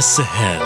Anas Sahel.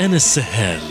With Anas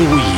Sahel.